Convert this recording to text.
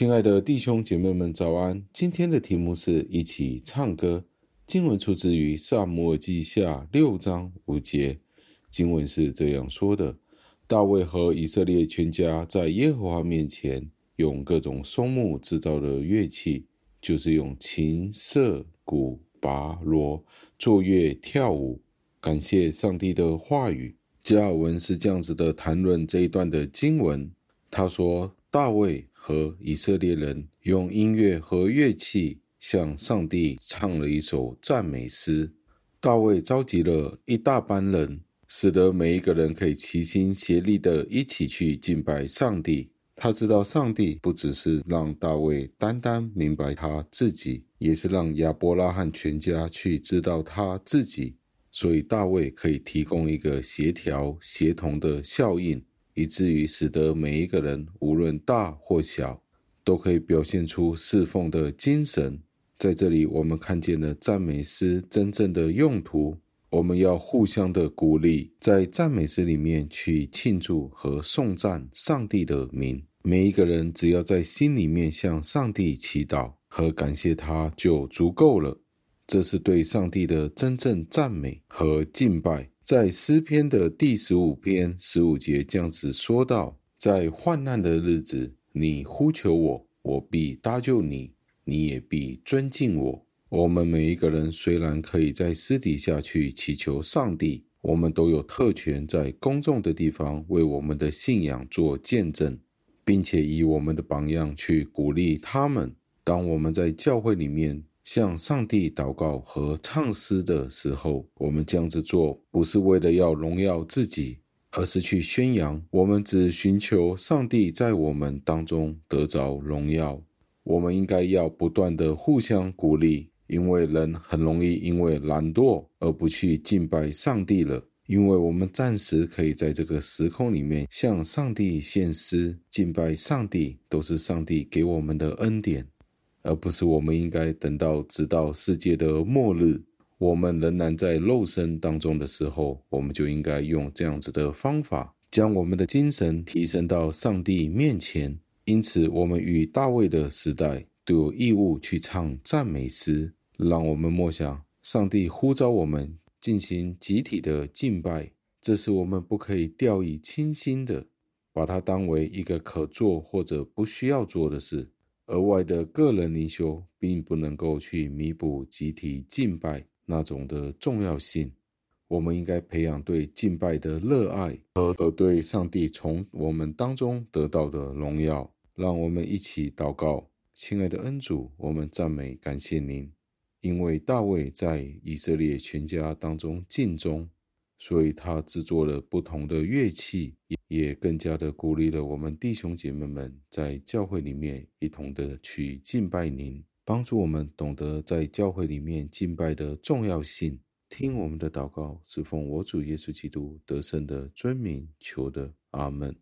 亲爱的弟兄姐妹们，早安！今天的题目是一起唱歌。经文出自于撒母耳记下六章五节。经文是这样说的：大卫和以色列全家在耶和华面前，用各种松木制造的乐器，就是用琴、瑟、鼓、拔、锣作乐跳舞，感谢上帝的话语。加尔文是这样子的谈论这一段的经文。他说，大卫和以色列人用音乐和乐器向上帝唱了一首赞美诗。大卫召集了一大班人，使得每一个人可以齐心协力的一起去敬拜上帝。他知道上帝不只是让大卫单单明白他自己，也是让亚伯拉罕全家去知道他自己。所以大卫可以提供一个协调协同的效应。以至于使得每一个人，无论大或小，都可以表现出侍奉的精神。在这里，我们看见了赞美诗真正的用途。我们要互相的鼓励，在赞美诗里面去庆祝和颂赞上帝的名。每一个人只要在心里面向上帝祈祷和感谢他，就足够了。这是对上帝的真正赞美和敬拜。在诗篇的第十五篇十五节这样子说道：“在患难的日子，你呼求我，我必搭救你，你也必尊敬我。”我们每一个人虽然可以在私底下去祈求上帝，我们都有特权在公众的地方为我们的信仰做见证，并且以我们的榜样去鼓励他们。当我们在教会里面，向上帝祷告和唱诗的时候，我们这样子做不是为了要荣耀自己，而是去宣扬我们只寻求上帝在我们当中得着荣耀。我们应该要不断的互相鼓励，因为人很容易因为懒惰而不去敬拜上帝了。因为我们暂时可以在这个时空里面向上帝献诗敬拜上帝，都是上帝给我们的恩典。而不是我们应该等到直到世界的末日，我们仍然在肉身当中的时候，我们就应该用这样子的方法，将我们的精神提升到上帝面前。因此，我们与大卫的时代都有义务去唱赞美诗，让我们默想上帝呼召我们进行集体的敬拜，这是我们不可以掉以轻心的，把它当为一个可做或者不需要做的事。额外的个人灵修并不能够去弥补集体敬拜那种的重要性。我们应该培养对敬拜的热爱和和对上帝从我们当中得到的荣耀。让我们一起祷告，亲爱的恩主，我们赞美感谢您，因为大卫在以色列全家当中尽忠。所以他制作了不同的乐器，也更加的鼓励了我们弟兄姐妹们在教会里面一同的去敬拜您，帮助我们懂得在教会里面敬拜的重要性。听我们的祷告，是奉我主耶稣基督得胜的尊名求的，阿门。